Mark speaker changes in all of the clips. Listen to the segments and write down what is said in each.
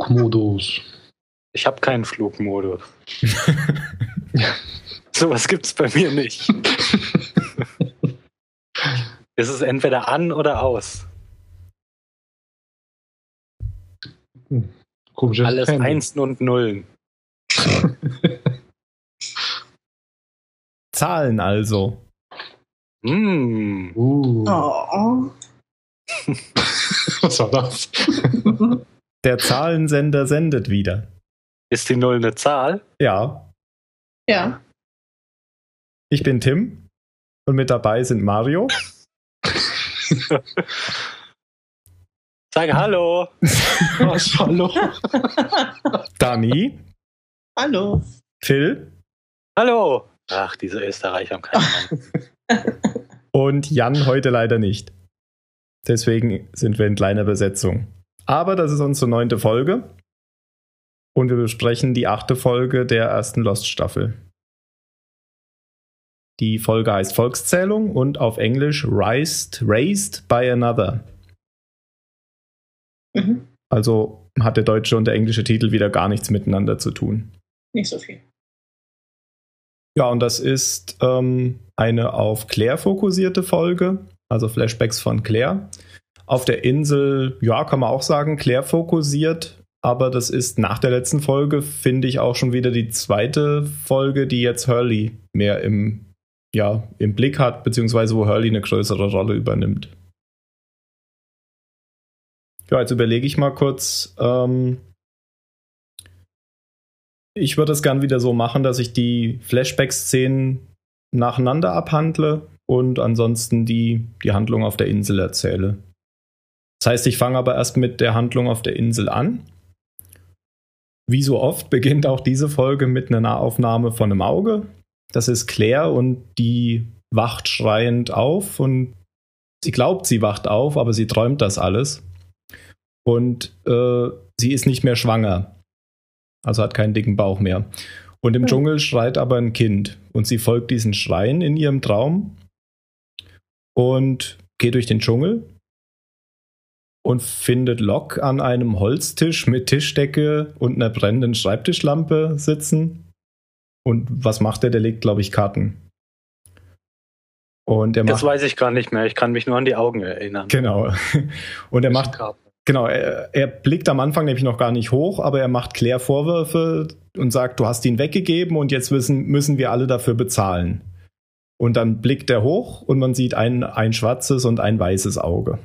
Speaker 1: Flugmodus.
Speaker 2: Ich habe keinen Flugmodus. Sowas gibt's bei mir nicht. es ist entweder an oder aus.
Speaker 1: Komisches
Speaker 2: Alles
Speaker 1: Handy.
Speaker 2: Einsen und Nullen.
Speaker 3: Zahlen also.
Speaker 2: Hm.
Speaker 1: Uh,
Speaker 4: Oh.
Speaker 1: was war das?
Speaker 3: Der Zahlensender sendet wieder.
Speaker 2: Ist die Null eine Zahl?
Speaker 3: Ja,
Speaker 4: Ja.
Speaker 3: ich bin Tim und mit dabei sind Mario,
Speaker 2: Sag Hallo.
Speaker 1: Was? Hallo?
Speaker 3: Dani,
Speaker 4: Hallo.
Speaker 3: Phil
Speaker 2: Hallo. Ach, diese Österreicher haben keinen Mann.
Speaker 3: und Jan heute leider nicht. Deswegen sind wir in kleiner Besetzung. Aber das ist unsere neunte Folge und wir besprechen die achte Folge der ersten Lost-Staffel. Die Folge heißt Volkszählung und auf Englisch Raised, Raised by Another.
Speaker 4: Mhm.
Speaker 3: Also hat der deutsche und der englische Titel wieder gar nichts miteinander zu tun.
Speaker 4: Nicht so viel.
Speaker 3: Ja, und das ist ähm, eine auf Claire fokussierte Folge, also Flashbacks von Claire. Auf der Insel, ja, kann man auch sagen, Claire fokussiert, aber das ist nach der letzten Folge, finde ich, auch schon wieder die zweite Folge, die jetzt Hurley mehr im, ja, im Blick hat, beziehungsweise wo Hurley eine größere Rolle übernimmt. Ja, jetzt überlege ich mal kurz. Ähm, ich würde es gern wieder so machen, dass ich die Flashback-Szenen nacheinander abhandle und ansonsten die, die Handlung auf der Insel erzähle. Das heißt, ich fange aber erst mit der Handlung auf der Insel an. Wie so oft beginnt auch diese Folge mit einer Nahaufnahme von einem Auge. Das ist Claire und die wacht schreiend auf und sie glaubt, sie wacht auf, aber sie träumt das alles. Und äh, sie ist nicht mehr schwanger. Also hat keinen dicken Bauch mehr. Und im
Speaker 4: Hm.
Speaker 3: Dschungel schreit aber ein Kind. Und sie folgt diesen Schreien in ihrem Traum und geht durch den Dschungel und findet Locke an einem Holztisch mit Tischdecke und einer brennenden Schreibtischlampe sitzen. Und was macht er? Der legt, glaube ich, Karten. Und er
Speaker 2: Das
Speaker 3: macht.
Speaker 2: weiß ich gar nicht mehr. Ich kann mich nur an die Augen erinnern.
Speaker 3: Genau. Und er macht
Speaker 1: Karten.
Speaker 3: Genau, er, er blickt am Anfang nämlich noch gar nicht hoch, aber er macht Claire Vorwürfe und sagt, du hast ihn weggegeben und jetzt müssen, müssen wir alle dafür bezahlen. Und dann blickt er hoch und man sieht ein, ein schwarzes und ein weißes Auge.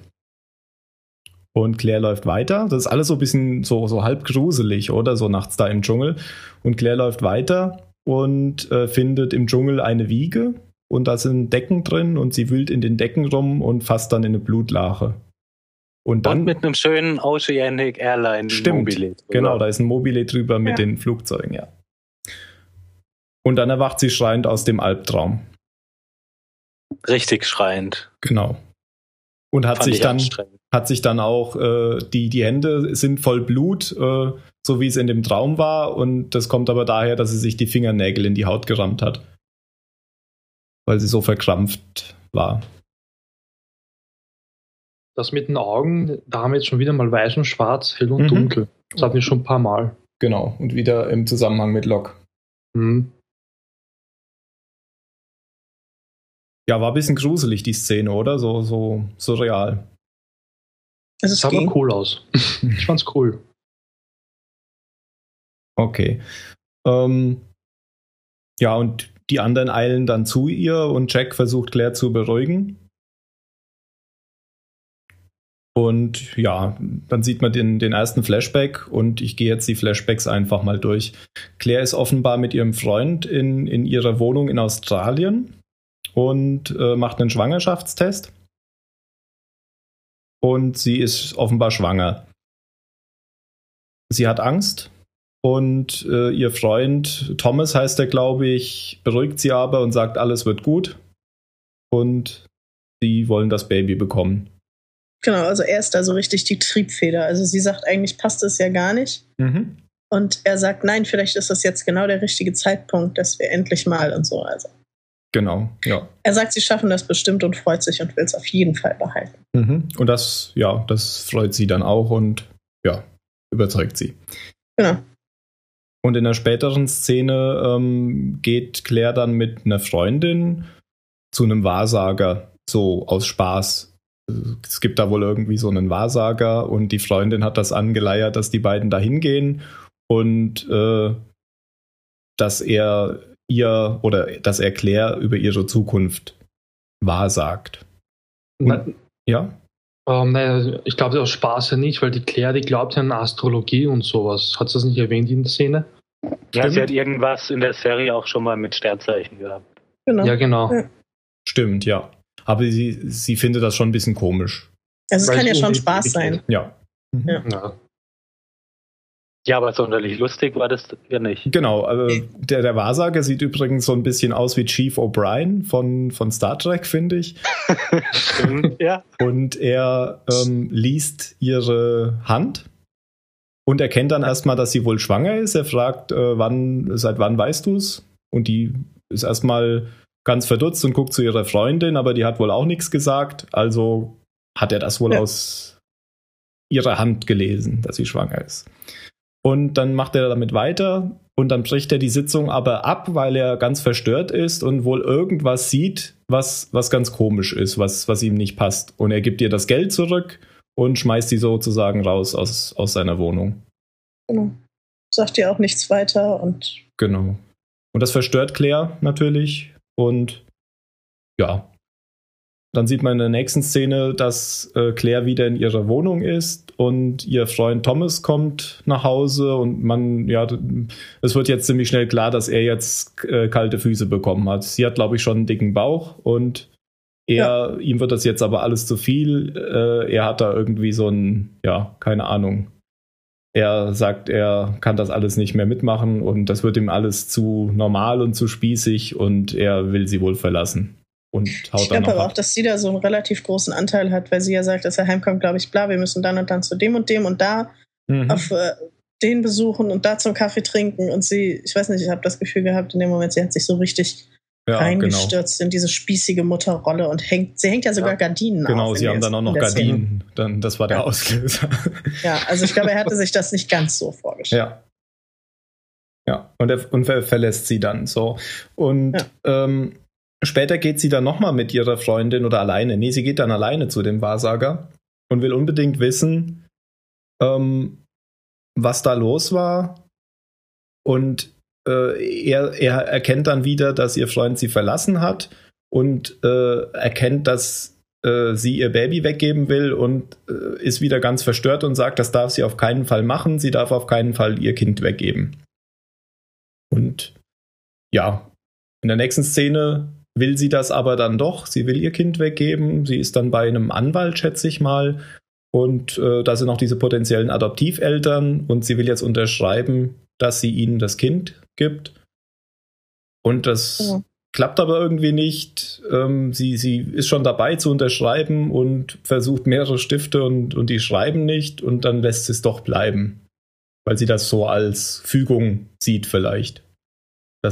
Speaker 3: Und Claire läuft weiter. Das ist alles so ein bisschen so, so halb gruselig, oder? So nachts da im Dschungel. Und Claire läuft weiter und äh, findet im Dschungel eine Wiege und da sind Decken drin und sie wühlt in den Decken rum und fasst dann in eine Blutlache. Und dann
Speaker 2: Und mit einem schönen Oceanic Airline
Speaker 3: Stimmt,
Speaker 2: Mobile.
Speaker 3: Genau, da ist ein Mobile drüber mit
Speaker 4: Ja.
Speaker 3: den Flugzeugen, ja. Und dann erwacht sie schreiend aus dem Albtraum.
Speaker 2: Richtig schreiend.
Speaker 3: Genau. Und hat sich
Speaker 2: ich
Speaker 3: dann hat sich dann auch äh, die die Hände sind voll Blut, äh, so wie es in dem Traum war und das kommt aber daher, dass sie sich die Fingernägel in die Haut gerammt hat, weil sie so verkrampft war.
Speaker 1: Das mit den Augen, da haben wir jetzt schon wieder mal weiß und schwarz, hell und
Speaker 3: Mhm.
Speaker 1: dunkel. Das hatten wir schon ein paar Mal.
Speaker 3: Genau. Und wieder im Zusammenhang mit Locke.
Speaker 1: Mhm.
Speaker 3: Ja, war ein bisschen gruselig die Szene, oder? So so surreal.
Speaker 4: Es ist
Speaker 1: sah aber cool aus. Ich fand's cool.
Speaker 3: Okay. Ähm, ja, und die anderen eilen dann zu ihr und Jack versucht Claire zu beruhigen. Und ja, dann sieht man den, den ersten Flashback und ich gehe jetzt die Flashbacks einfach mal durch. Claire ist offenbar mit ihrem Freund in, in ihrer Wohnung in Australien und äh, macht einen Schwangerschaftstest. Und sie ist offenbar schwanger. Sie hat Angst und äh, ihr Freund, Thomas heißt er, glaube ich, beruhigt sie aber und sagt, alles wird gut. Und sie wollen das Baby bekommen.
Speaker 4: Genau, also er ist da so richtig die Triebfeder. Also sie sagt, eigentlich passt es ja gar nicht.
Speaker 3: Mhm.
Speaker 4: Und er sagt, nein, vielleicht ist das jetzt genau der richtige Zeitpunkt, dass wir endlich mal und so. Also
Speaker 3: Genau, ja.
Speaker 4: er sagt, sie schaffen das bestimmt und freut sich und will es auf jeden Fall behalten.
Speaker 3: Mhm. Und das, ja, das freut sie dann auch und ja, überzeugt sie.
Speaker 4: Genau.
Speaker 3: Und in der späteren Szene ähm, geht Claire dann mit einer Freundin zu einem Wahrsager, so aus Spaß. Es gibt da wohl irgendwie so einen Wahrsager und die Freundin hat das angeleiert, dass die beiden da hingehen und äh, dass er ihr oder dass er Claire über ihre Zukunft wahrsagt. Und, ja?
Speaker 1: Ähm, nein, ich glaube aus Spaß ja nicht, weil die Claire, die glaubt ja an Astrologie und sowas. Hat sie das nicht erwähnt in der Szene?
Speaker 2: Ja, Stimmt. sie hat irgendwas in der Serie auch schon mal mit Sternzeichen gehabt.
Speaker 1: Genau. Ja, genau. Ja.
Speaker 3: Stimmt, ja. Aber sie, sie findet das schon ein bisschen komisch.
Speaker 4: Also es kann ja schon Spaß sein.
Speaker 3: Ja.
Speaker 2: Mhm. ja. Ja, aber sonderlich lustig war das ja nicht.
Speaker 3: Genau, also der, der Wahrsager sieht übrigens so ein bisschen aus wie Chief O'Brien von, von Star Trek, finde ich.
Speaker 2: Stimmt, ja.
Speaker 3: Und er ähm, liest ihre Hand und erkennt dann erstmal, dass sie wohl schwanger ist. Er fragt, äh, wann, seit wann weißt du es? Und die ist erstmal ganz verdutzt und guckt zu ihrer Freundin, aber die hat wohl auch nichts gesagt. Also hat er das wohl ja. aus ihrer Hand gelesen, dass sie schwanger ist. Und dann macht er damit weiter und dann bricht er die Sitzung aber ab, weil er ganz verstört ist und wohl irgendwas sieht, was, was ganz komisch ist, was, was ihm nicht passt. Und er gibt ihr das Geld zurück und schmeißt sie sozusagen raus aus, aus seiner Wohnung.
Speaker 4: Genau. Sagt ihr auch nichts weiter und.
Speaker 3: Genau. Und das verstört Claire natürlich. Und ja, dann sieht man in der nächsten Szene, dass äh, Claire wieder in ihrer Wohnung ist und ihr Freund Thomas kommt nach Hause und man, ja, es wird jetzt ziemlich schnell klar, dass er jetzt äh, kalte Füße bekommen hat. Sie hat, glaube ich, schon einen dicken Bauch und er, ja. ihm wird das jetzt aber alles zu viel. Äh, er hat da irgendwie so ein, ja, keine Ahnung. Er sagt, er kann das alles nicht mehr mitmachen und das wird ihm alles zu normal und zu spießig und er will sie wohl verlassen und
Speaker 4: haut ich glaube aber auch, dass sie da so einen relativ großen Anteil hat, weil sie ja sagt, dass er heimkommt, glaube ich, bla, wir müssen dann und dann zu dem und dem und da mhm. auf äh, den besuchen und da zum Kaffee trinken und sie, ich weiß nicht, ich habe das Gefühl gehabt in dem Moment, sie hat sich so richtig ja, reingestürzt genau. in diese spießige Mutterrolle und hängt, sie hängt ja sogar ja. Gardinen
Speaker 3: Genau, auf, sie haben dann auch noch Gardinen, dann, das war der ja. Auslöser.
Speaker 4: Ja, also ich glaube, er hatte sich das nicht ganz so vorgestellt.
Speaker 3: Ja. Ja, und er, und er verlässt sie dann so. Und ähm, Später geht sie dann nochmal mit ihrer Freundin oder alleine. Nee, sie geht dann alleine zu dem Wahrsager und will unbedingt wissen, ähm, was da los war. Und äh, er, er erkennt dann wieder, dass ihr Freund sie verlassen hat und äh, erkennt, dass äh, sie ihr Baby weggeben will und äh, ist wieder ganz verstört und sagt, das darf sie auf keinen Fall machen. Sie darf auf keinen Fall ihr Kind weggeben. Und ja, in der nächsten Szene will sie das aber dann doch. Sie will ihr Kind weggeben. Sie ist dann bei einem Anwalt, schätze ich mal. Und äh, da sind auch diese potenziellen Adoptiveltern und sie will jetzt unterschreiben, dass sie ihnen das Kind gibt. Und das ja. klappt aber irgendwie nicht. Ähm, sie, sie ist schon dabei zu unterschreiben und versucht mehrere Stifte und, und die schreiben nicht und dann lässt sie es doch bleiben. Weil sie das so als Fügung sieht vielleicht.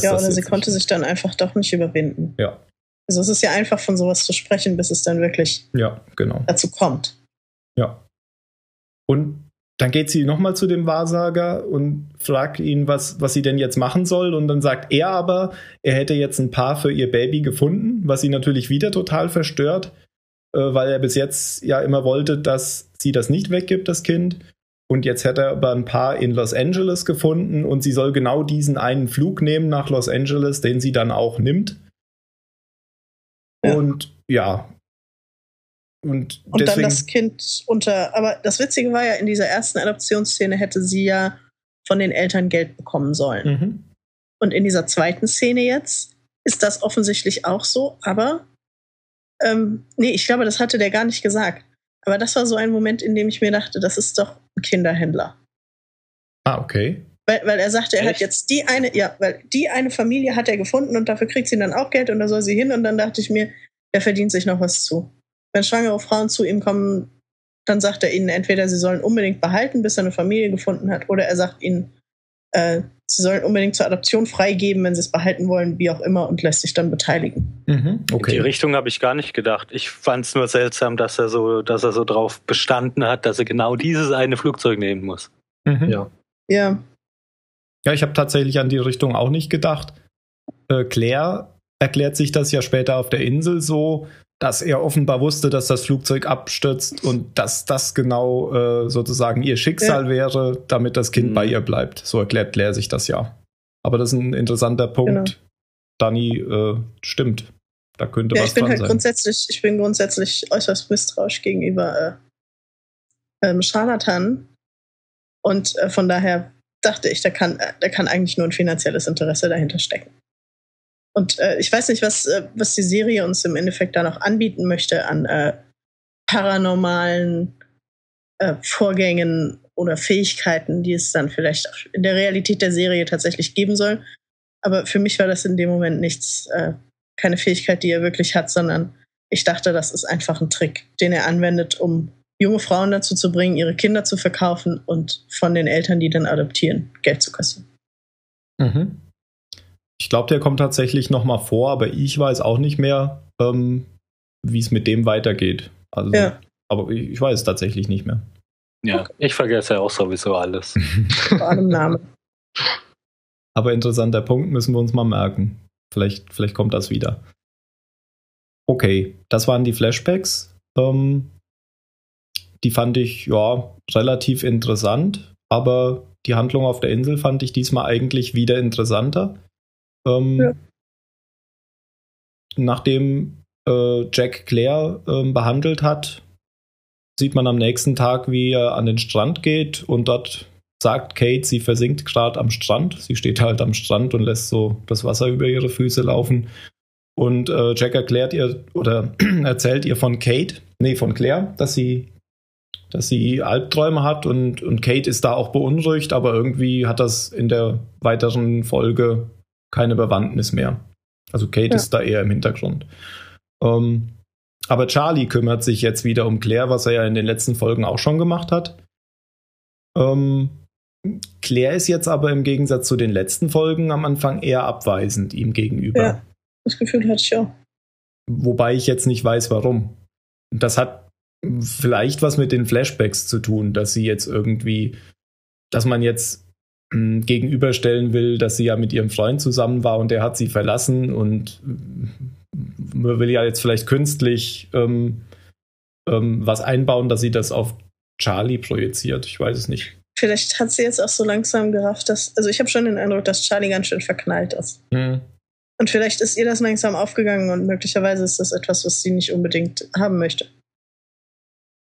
Speaker 4: Ja, oder sie konnte sich dann einfach doch nicht überwinden.
Speaker 3: Ja.
Speaker 4: Also es ist ja einfach von sowas zu sprechen, bis es dann wirklich
Speaker 3: ja, genau.
Speaker 4: dazu kommt.
Speaker 3: Ja. Und dann geht sie nochmal zu dem Wahrsager und fragt ihn, was, was sie denn jetzt machen soll. Und dann sagt er aber, er hätte jetzt ein Paar für ihr Baby gefunden, was sie natürlich wieder total verstört, äh, weil er bis jetzt ja immer wollte, dass sie das nicht weggibt, das Kind. Und jetzt hätte er aber ein Paar in Los Angeles gefunden und sie soll genau diesen einen Flug nehmen nach Los Angeles, den sie dann auch nimmt. Ja. Und ja,
Speaker 4: und, und dann das Kind unter. Aber das Witzige war ja, in dieser ersten Adoptionsszene hätte sie ja von den Eltern Geld bekommen sollen. Mhm. Und in dieser zweiten Szene jetzt ist das offensichtlich auch so, aber ähm, nee, ich glaube, das hatte der gar nicht gesagt. Aber das war so ein Moment, in dem ich mir dachte, das ist doch ein Kinderhändler.
Speaker 3: Ah, okay.
Speaker 4: Weil, weil er sagte, er Echt? hat jetzt die eine, ja, weil die eine Familie hat er gefunden und dafür kriegt sie dann auch Geld und da soll sie hin und dann dachte ich mir, er verdient sich noch was zu wenn schwangere Frauen zu ihm kommen, dann sagt er ihnen entweder, sie sollen unbedingt behalten, bis er eine Familie gefunden hat, oder er sagt ihnen, äh, sie sollen unbedingt zur Adoption freigeben, wenn sie es behalten wollen, wie auch immer, und lässt sich dann beteiligen.
Speaker 2: Mhm, okay. In die Richtung habe ich gar nicht gedacht. Ich fand es nur seltsam, dass er so, dass er so drauf bestanden hat, dass er genau dieses eine Flugzeug nehmen muss.
Speaker 3: Mhm. Ja.
Speaker 4: Ja.
Speaker 3: Ja, ich habe tatsächlich an die Richtung auch nicht gedacht. Äh, Claire erklärt sich das ja später auf der Insel so, dass er offenbar wusste, dass das Flugzeug abstürzt und dass das genau äh, sozusagen ihr Schicksal ja. wäre, damit das Kind mhm. bei ihr bleibt. So erklärt Claire sich das ja. Aber das ist ein interessanter Punkt. Genau. Dani, äh, stimmt. Da könnte ja, was
Speaker 4: ich bin
Speaker 3: dran
Speaker 4: halt
Speaker 3: sein.
Speaker 4: Grundsätzlich, ich bin grundsätzlich äußerst misstrauisch gegenüber äh, ähm, Scharlatan. Und äh, von daher dachte ich, da kann, äh, da kann eigentlich nur ein finanzielles Interesse dahinter stecken. Und äh, ich weiß nicht, was, äh, was die Serie uns im Endeffekt da noch anbieten möchte an äh, paranormalen äh, Vorgängen oder Fähigkeiten, die es dann vielleicht in der Realität der Serie tatsächlich geben soll. Aber für mich war das in dem Moment nichts, äh, keine Fähigkeit, die er wirklich hat, sondern ich dachte, das ist einfach ein Trick, den er anwendet, um junge Frauen dazu zu bringen, ihre Kinder zu verkaufen und von den Eltern, die dann adoptieren, Geld zu kassieren.
Speaker 3: Mhm. Ich glaube, der kommt tatsächlich noch mal vor, aber ich weiß auch nicht mehr, ähm, wie es mit dem weitergeht. Also, ja. aber ich, ich weiß es tatsächlich nicht mehr.
Speaker 2: Ja, okay. ich vergesse ja auch sowieso alles.
Speaker 4: Vor allem Namen.
Speaker 3: Aber interessanter Punkt müssen wir uns mal merken. Vielleicht, vielleicht kommt das wieder. Okay, das waren die Flashbacks. Ähm, die fand ich ja relativ interessant, aber die Handlung auf der Insel fand ich diesmal eigentlich wieder interessanter. Ähm, ja. Nachdem äh, Jack Claire äh, behandelt hat, sieht man am nächsten Tag, wie er an den Strand geht und dort sagt Kate, sie versinkt gerade am Strand. Sie steht halt am Strand und lässt so das Wasser über ihre Füße laufen. Und äh, Jack erklärt ihr oder erzählt ihr von Kate, nee, von Claire, dass sie, dass sie Albträume hat und, und Kate ist da auch beunruhigt, aber irgendwie hat das in der weiteren Folge keine Bewandtnis mehr. Also Kate ja. ist da eher im Hintergrund. Ähm, aber Charlie kümmert sich jetzt wieder um Claire, was er ja in den letzten Folgen auch schon gemacht hat. Ähm, Claire ist jetzt aber im Gegensatz zu den letzten Folgen am Anfang eher abweisend ihm gegenüber. Ja,
Speaker 4: das Gefühl hatte ich auch.
Speaker 3: Wobei ich jetzt nicht weiß, warum. Das hat vielleicht was mit den Flashbacks zu tun, dass sie jetzt irgendwie, dass man jetzt gegenüberstellen will, dass sie ja mit ihrem Freund zusammen war und der hat sie verlassen und man will ja jetzt vielleicht künstlich ähm, ähm, was einbauen, dass sie das auf Charlie projiziert. Ich weiß es nicht.
Speaker 4: Vielleicht hat sie jetzt auch so langsam gerafft, dass. Also ich habe schon den Eindruck, dass Charlie ganz schön verknallt ist. Mhm. Und vielleicht ist ihr das langsam aufgegangen und möglicherweise ist das etwas, was sie nicht unbedingt haben möchte.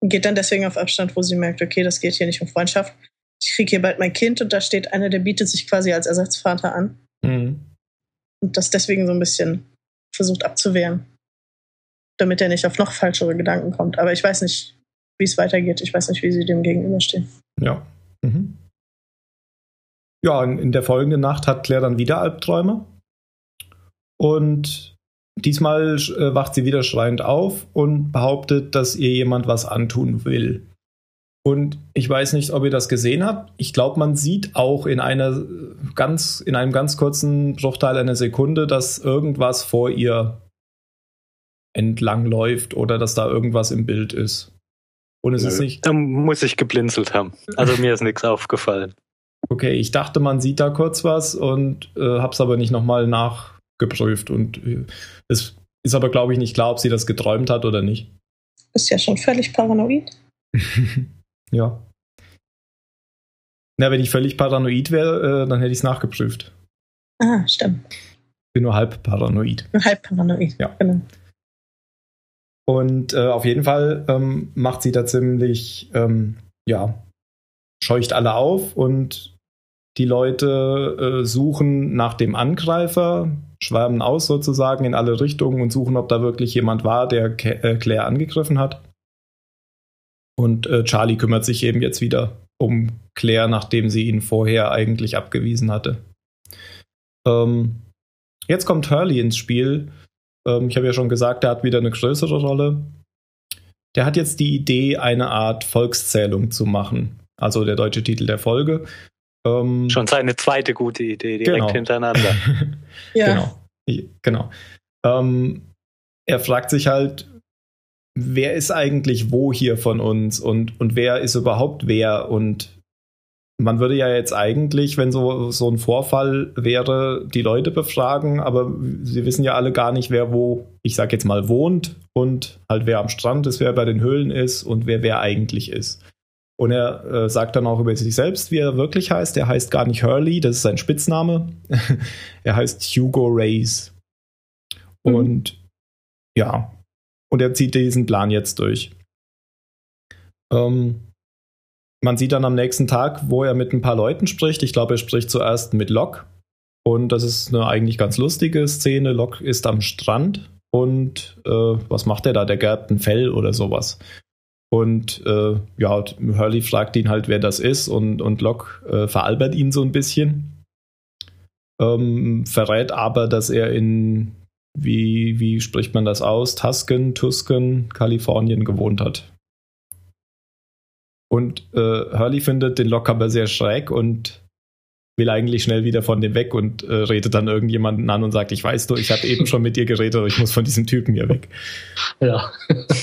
Speaker 4: Und geht dann deswegen auf Abstand, wo sie merkt, okay, das geht hier nicht um Freundschaft. Ich kriege hier bald mein Kind und da steht einer, der bietet sich quasi als Ersatzvater an. Mhm. Und das deswegen so ein bisschen versucht abzuwehren. Damit er nicht auf noch falschere Gedanken kommt. Aber ich weiß nicht, wie es weitergeht. Ich weiß nicht, wie sie dem gegenüberstehen.
Speaker 3: Ja. Mhm. Ja, in der folgenden Nacht hat Claire dann wieder Albträume. Und diesmal äh, wacht sie wieder schreiend auf und behauptet, dass ihr jemand was antun will. Und ich weiß nicht, ob ihr das gesehen habt. Ich glaube, man sieht auch in einer ganz, in einem ganz kurzen Bruchteil einer Sekunde, dass irgendwas vor ihr entlang läuft oder dass da irgendwas im Bild ist. Und es Nö. ist nicht.
Speaker 2: Da muss ich geblinzelt haben. Also mir ist nichts aufgefallen.
Speaker 3: Okay, ich dachte, man sieht da kurz was und äh, hab's aber nicht nochmal nachgeprüft. Und äh, es ist aber, glaube ich, nicht klar, ob sie das geträumt hat oder nicht.
Speaker 4: Ist ja schon völlig paranoid.
Speaker 3: Ja. Na, wenn ich völlig paranoid wäre, äh, dann hätte ich es nachgeprüft.
Speaker 4: Ah, stimmt.
Speaker 3: Ich bin nur halb paranoid.
Speaker 4: Nur halb paranoid,
Speaker 3: ja. Genau. Und äh, auf jeden Fall ähm, macht sie da ziemlich, ähm, ja, scheucht alle auf und die Leute äh, suchen nach dem Angreifer, schwärmen aus sozusagen in alle Richtungen und suchen, ob da wirklich jemand war, der äh, Claire angegriffen hat. Und äh, Charlie kümmert sich eben jetzt wieder um Claire, nachdem sie ihn vorher eigentlich abgewiesen hatte. Ähm, jetzt kommt Hurley ins Spiel. Ähm, ich habe ja schon gesagt, er hat wieder eine größere Rolle. Der hat jetzt die Idee, eine Art Volkszählung zu machen. Also der deutsche Titel der Folge.
Speaker 2: Ähm, schon seine zweite gute Idee, direkt genau. hintereinander.
Speaker 3: ja. Genau. genau. Ähm, er fragt sich halt, wer ist eigentlich wo hier von uns und, und wer ist überhaupt wer und man würde ja jetzt eigentlich, wenn so, so ein Vorfall wäre, die Leute befragen, aber sie wissen ja alle gar nicht, wer wo, ich sag jetzt mal, wohnt und halt wer am Strand ist, wer bei den Höhlen ist und wer wer eigentlich ist. Und er äh, sagt dann auch über sich selbst, wie er wirklich heißt. Er heißt gar nicht Hurley, das ist sein Spitzname. er heißt Hugo Reyes. Mhm. Und ja, und er zieht diesen Plan jetzt durch. Ähm, man sieht dann am nächsten Tag, wo er mit ein paar Leuten spricht. Ich glaube, er spricht zuerst mit Locke. Und das ist eine eigentlich ganz lustige Szene. Locke ist am Strand und äh, was macht er da? Der gerbt ein Fell oder sowas. Und äh, ja, Hurley fragt ihn halt, wer das ist und, und Locke äh, veralbert ihn so ein bisschen. Ähm, verrät aber, dass er in, wie, wie spricht man das aus? Tusken, Tusken, Kalifornien gewohnt hat. Und äh, Hurley findet den Lock aber sehr schräg und will eigentlich schnell wieder von dem weg und äh, redet dann irgendjemanden an und sagt, ich weiß du, ich habe eben schon mit dir geredet, aber ich muss von diesem Typen hier weg.
Speaker 1: Ja.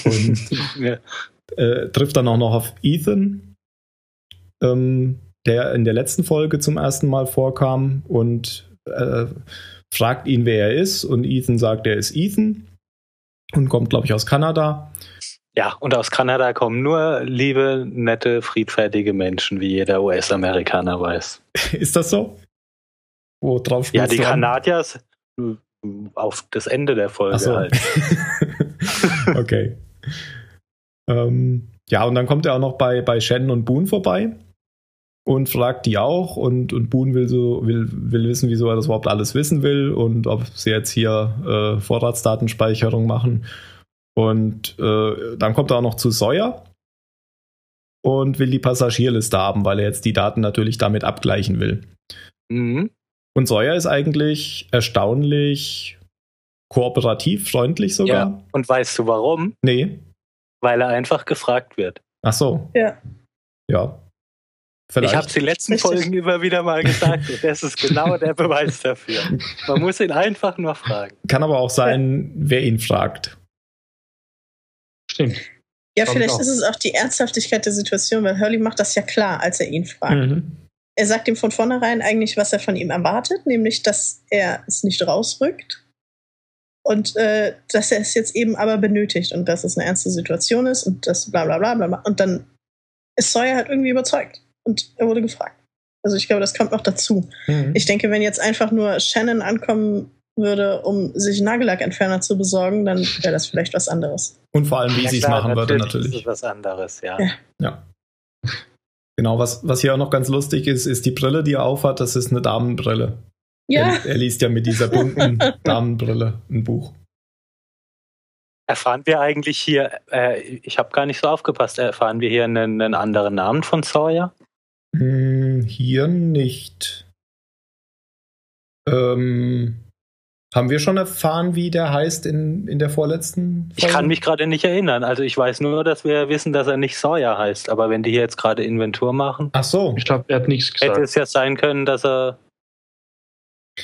Speaker 3: Und ja. Äh, trifft dann auch noch auf Ethan, ähm, der in der letzten Folge zum ersten Mal vorkam und äh, fragt ihn, wer er ist und Ethan sagt, er ist Ethan und kommt, glaube ich, aus Kanada.
Speaker 2: Ja, und aus Kanada kommen nur liebe, nette, friedfertige Menschen, wie jeder US-Amerikaner weiß.
Speaker 3: Ist das so?
Speaker 2: Wo drauf Ja, die Kanadier auf das Ende der Folge so. halt.
Speaker 3: okay. ähm, ja, und dann kommt er auch noch bei, bei Shannon und Boone vorbei und fragt die auch und, und Boone will so will, will wissen, wieso er das überhaupt alles wissen will und ob sie jetzt hier äh, Vorratsdatenspeicherung machen. Und äh, dann kommt er auch noch zu Sawyer und will die Passagierliste haben, weil er jetzt die Daten natürlich damit abgleichen will. Mhm. Und Sawyer ist eigentlich erstaunlich kooperativ, freundlich sogar. Ja.
Speaker 2: Und weißt du warum?
Speaker 3: Nee.
Speaker 2: Weil er einfach gefragt wird.
Speaker 3: Ach so.
Speaker 4: Ja.
Speaker 3: Ja.
Speaker 2: Vielleicht. Ich habe es die letzten Richtig. Folgen immer wieder mal gesagt und das ist genau der Beweis dafür. Man muss ihn einfach nur fragen.
Speaker 3: Kann aber auch sein, wer ihn fragt.
Speaker 1: Stimmt.
Speaker 4: Ja, Kommt vielleicht auch. ist es auch die Ernsthaftigkeit der Situation, weil Hurley macht das ja klar, als er ihn fragt. Mhm. Er sagt ihm von vornherein eigentlich, was er von ihm erwartet, nämlich, dass er es nicht rausrückt und äh, dass er es jetzt eben aber benötigt und dass es eine ernste Situation ist und das bla bla bla bla. Und dann ist Sawyer halt irgendwie überzeugt und er wurde gefragt. Also ich glaube, das kommt noch dazu. Mhm. Ich denke, wenn jetzt einfach nur Shannon ankommen würde, um sich Nagellackentferner zu besorgen, dann wäre das vielleicht was anderes.
Speaker 3: Und vor allem, wie ja, sie es machen würde, natürlich.
Speaker 2: Das ist was anderes, ja.
Speaker 3: ja. ja. Genau, was, was hier auch noch ganz lustig ist, ist die Brille, die er aufhat, das ist eine Damenbrille. Ja. Er, er liest ja mit dieser bunten Damenbrille ein Buch.
Speaker 2: Erfahren wir eigentlich hier, äh, ich habe gar nicht so aufgepasst, erfahren wir hier einen, einen anderen Namen von Sawyer?
Speaker 3: Hm, hier nicht. Ähm, haben wir schon erfahren, wie der heißt in, in der vorletzten
Speaker 2: Folge? Ich kann mich gerade nicht erinnern. Also ich weiß nur, dass wir wissen, dass er nicht Sawyer heißt. Aber wenn die hier jetzt gerade Inventur machen.
Speaker 3: Ach so.
Speaker 1: Ich glaube, er hat nichts
Speaker 2: gesagt. Hätte es ja sein können, dass er.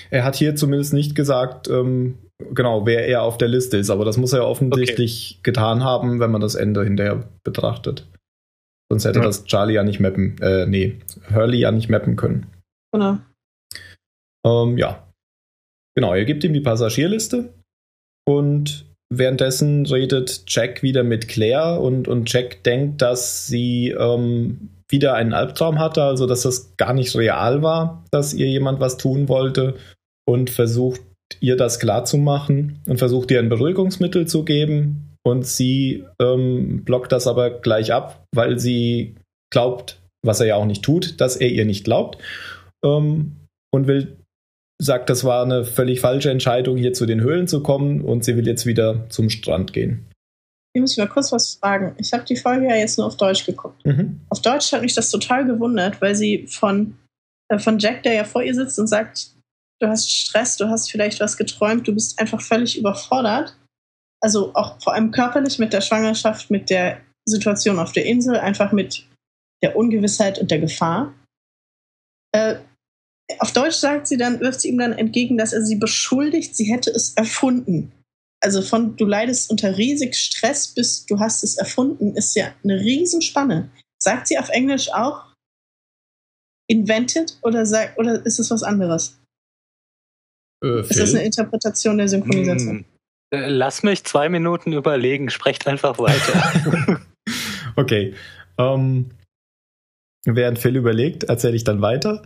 Speaker 3: Er hat hier zumindest nicht gesagt, ähm, genau, wer er auf der Liste ist. Aber das muss er ja offensichtlich okay. getan haben, wenn man das Ende hinterher betrachtet. Sonst hätte ja. das Charlie ja nicht mappen, äh, nee, Hurley ja nicht mappen können.
Speaker 4: Genau.
Speaker 3: Ähm, ja, Genau, er gibt ihm die Passagierliste und währenddessen redet Jack wieder mit Claire und, und Jack denkt, dass sie ähm, wieder einen Albtraum hatte, also dass das gar nicht real war, dass ihr jemand was tun wollte und versucht ihr das klarzumachen und versucht ihr ein Beruhigungsmittel zu geben und sie ähm, blockt das aber gleich ab, weil sie glaubt, was er ja auch nicht tut, dass er ihr nicht glaubt ähm, und will sagt, das war eine völlig falsche Entscheidung, hier zu den Höhlen zu kommen und sie will jetzt wieder zum Strand gehen.
Speaker 4: Ich muss mal kurz was fragen. Ich habe die Folge ja jetzt nur auf Deutsch geguckt. Mhm. Auf Deutsch hat mich das total gewundert, weil sie von, äh, von Jack, der ja vor ihr sitzt und sagt, du hast Stress, du hast vielleicht was geträumt, du bist einfach völlig überfordert. Also auch vor allem körperlich mit der Schwangerschaft, mit der Situation auf der Insel, einfach mit der Ungewissheit und der Gefahr. Äh, auf Deutsch sagt sie dann, wirft sie ihm dann entgegen, dass er sie beschuldigt, sie hätte es erfunden. Also von du leidest unter riesig Stress bis du hast es erfunden, ist ja eine Riesenspanne. Sagt sie auf Englisch auch, invented oder, sag, oder ist es was anderes? Äh, ist das eine Interpretation der Synchronisation?
Speaker 2: Äh, lass mich zwei Minuten überlegen, sprecht einfach weiter.
Speaker 3: okay. Ähm, während Phil überlegt, erzähle ich dann weiter.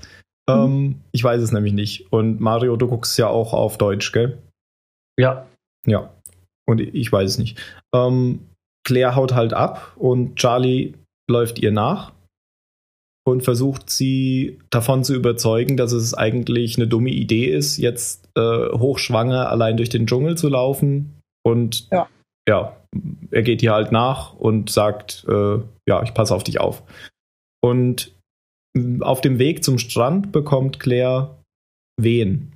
Speaker 3: Mhm. Ähm, ich weiß es nämlich nicht. Und Mario, du guckst ja auch auf Deutsch, gell?
Speaker 1: Ja.
Speaker 3: Ja. Und ich weiß es nicht. Ähm, Claire haut halt ab und Charlie läuft ihr nach und versucht sie davon zu überzeugen, dass es eigentlich eine dumme Idee ist, jetzt äh, hochschwanger allein durch den Dschungel zu laufen. Und ja, ja er geht ihr halt nach und sagt, äh, ja, ich passe auf dich auf. Und auf dem Weg zum Strand bekommt Claire Wehen.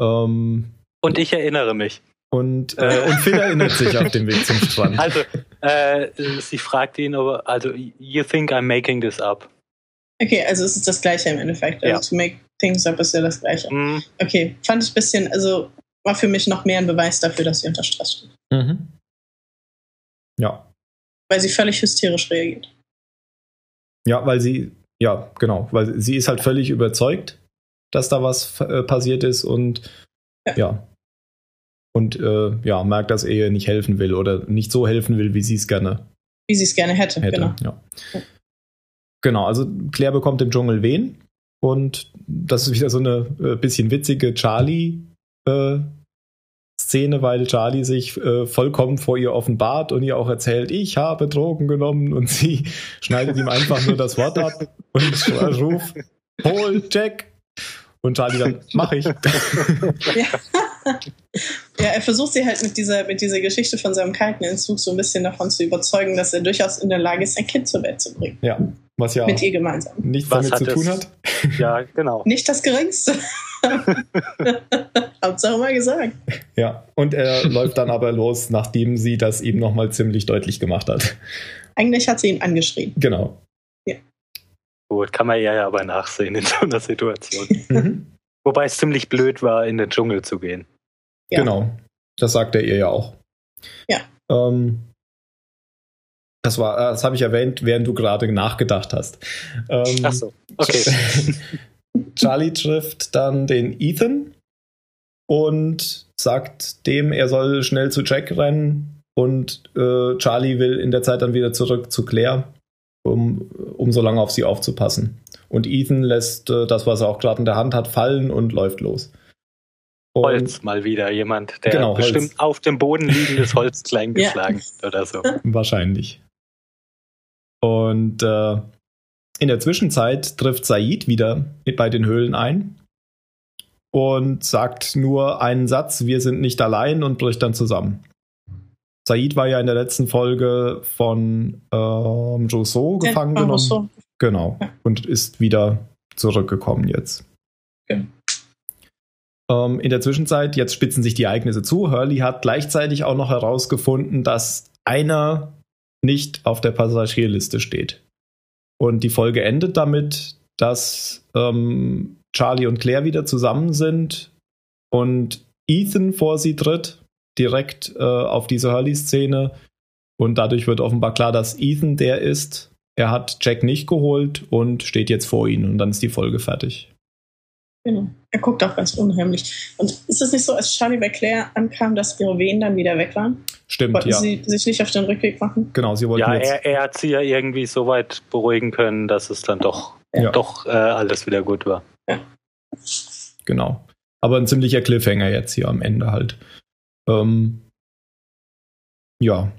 Speaker 2: Ähm, und ich erinnere mich.
Speaker 3: Und, äh, und Phil erinnert sich auf dem Weg zum Strand.
Speaker 2: Also, äh, sie fragt ihn, aber, also, you think I'm making this up?
Speaker 4: Okay, also es ist das Gleiche im Endeffekt. Also ja. to make things up ist ja das Gleiche. Mhm. Okay, fand ich ein bisschen, also war für mich noch mehr ein Beweis dafür, dass sie unter Stress steht. Mhm.
Speaker 3: Ja.
Speaker 4: Weil sie völlig hysterisch reagiert.
Speaker 3: Ja, weil sie, ja, genau, weil sie ist halt völlig überzeugt, dass da was äh, passiert ist und ja. ja. Und äh, ja, merkt, dass er ihr nicht helfen will oder nicht so helfen will, wie sie es gerne.
Speaker 4: Wie sie es gerne hätte, hätte genau.
Speaker 3: Ja. Genau, also Claire bekommt im Dschungel Wehen und das ist wieder so eine äh, bisschen witzige Charlie äh, weil Charlie sich äh, vollkommen vor ihr offenbart und ihr auch erzählt, ich habe Drogen genommen und sie schneidet ihm einfach nur das Wort ab und ruft, hol Jack. Und Charlie dann, mach ich. Ja.
Speaker 4: ja, er versucht sie halt mit dieser, mit dieser Geschichte von seinem kalten Entzug so ein bisschen davon zu überzeugen, dass er durchaus in der Lage ist, ein Kind zur Welt zu bringen.
Speaker 3: Ja, was ja
Speaker 4: mit ihr gemeinsam
Speaker 3: nichts was damit zu tun hat.
Speaker 2: Ja, genau.
Speaker 4: Nicht das Geringste. Hauptsache mal gesagt.
Speaker 3: Ja, und er läuft dann aber los, nachdem sie das ihm nochmal ziemlich deutlich gemacht hat.
Speaker 4: Eigentlich hat sie ihn angeschrien.
Speaker 3: Genau.
Speaker 2: Ja. Gut, kann man ja aber nachsehen in so einer Situation. Mhm. Wobei es ziemlich blöd war, in den Dschungel zu gehen.
Speaker 3: Ja. Genau. Das sagt er ihr ja auch.
Speaker 4: Ja.
Speaker 3: Ähm, das war, äh, das habe ich erwähnt, während du gerade nachgedacht hast.
Speaker 2: Ähm, Ach so, okay.
Speaker 3: Charlie trifft dann den Ethan und sagt dem, er soll schnell zu Jack rennen und äh, Charlie will in der Zeit dann wieder zurück zu Claire, um, um so lange auf sie aufzupassen. Und Ethan lässt äh, das, was er auch gerade in der Hand hat, fallen und läuft los.
Speaker 2: Und Holz mal wieder, jemand, der genau, bestimmt Holz. auf dem Boden liegendes Holz klein geschlagen ja. oder so.
Speaker 3: Wahrscheinlich. Und äh, in der Zwischenzeit trifft Said wieder bei den Höhlen ein und sagt nur einen Satz, wir sind nicht allein und bricht dann zusammen. Said war ja in der letzten Folge von ähm, Rousseau ja, gefangen genommen. Rousseau. Genau. Ja. Und ist wieder zurückgekommen jetzt. Okay. Ähm, in der Zwischenzeit, jetzt spitzen sich die Ereignisse zu. Hurley hat gleichzeitig auch noch herausgefunden, dass einer nicht auf der Passagierliste steht. Und die Folge endet damit, dass ähm, Charlie und Claire wieder zusammen sind und Ethan vor sie tritt, direkt äh, auf diese Hurley-Szene. Und dadurch wird offenbar klar, dass Ethan der ist. Er hat Jack nicht geholt und steht jetzt vor ihnen und dann ist die Folge fertig.
Speaker 4: Genau. Er guckt auch ganz unheimlich. Und ist es nicht so, als Charlie bei Claire ankam, dass ihre Wehen dann wieder weg waren?
Speaker 3: Stimmt,
Speaker 4: Wollten
Speaker 3: ja.
Speaker 4: sie sich nicht auf den Rückweg machen?
Speaker 3: Genau, sie wollten
Speaker 2: Ja, er, er, hat sie ja irgendwie so weit beruhigen können, dass es dann doch, ja. doch äh, alles wieder gut war. Ja.
Speaker 3: Genau. Aber ein ziemlicher Cliffhanger jetzt hier am Ende halt. Ähm, ja.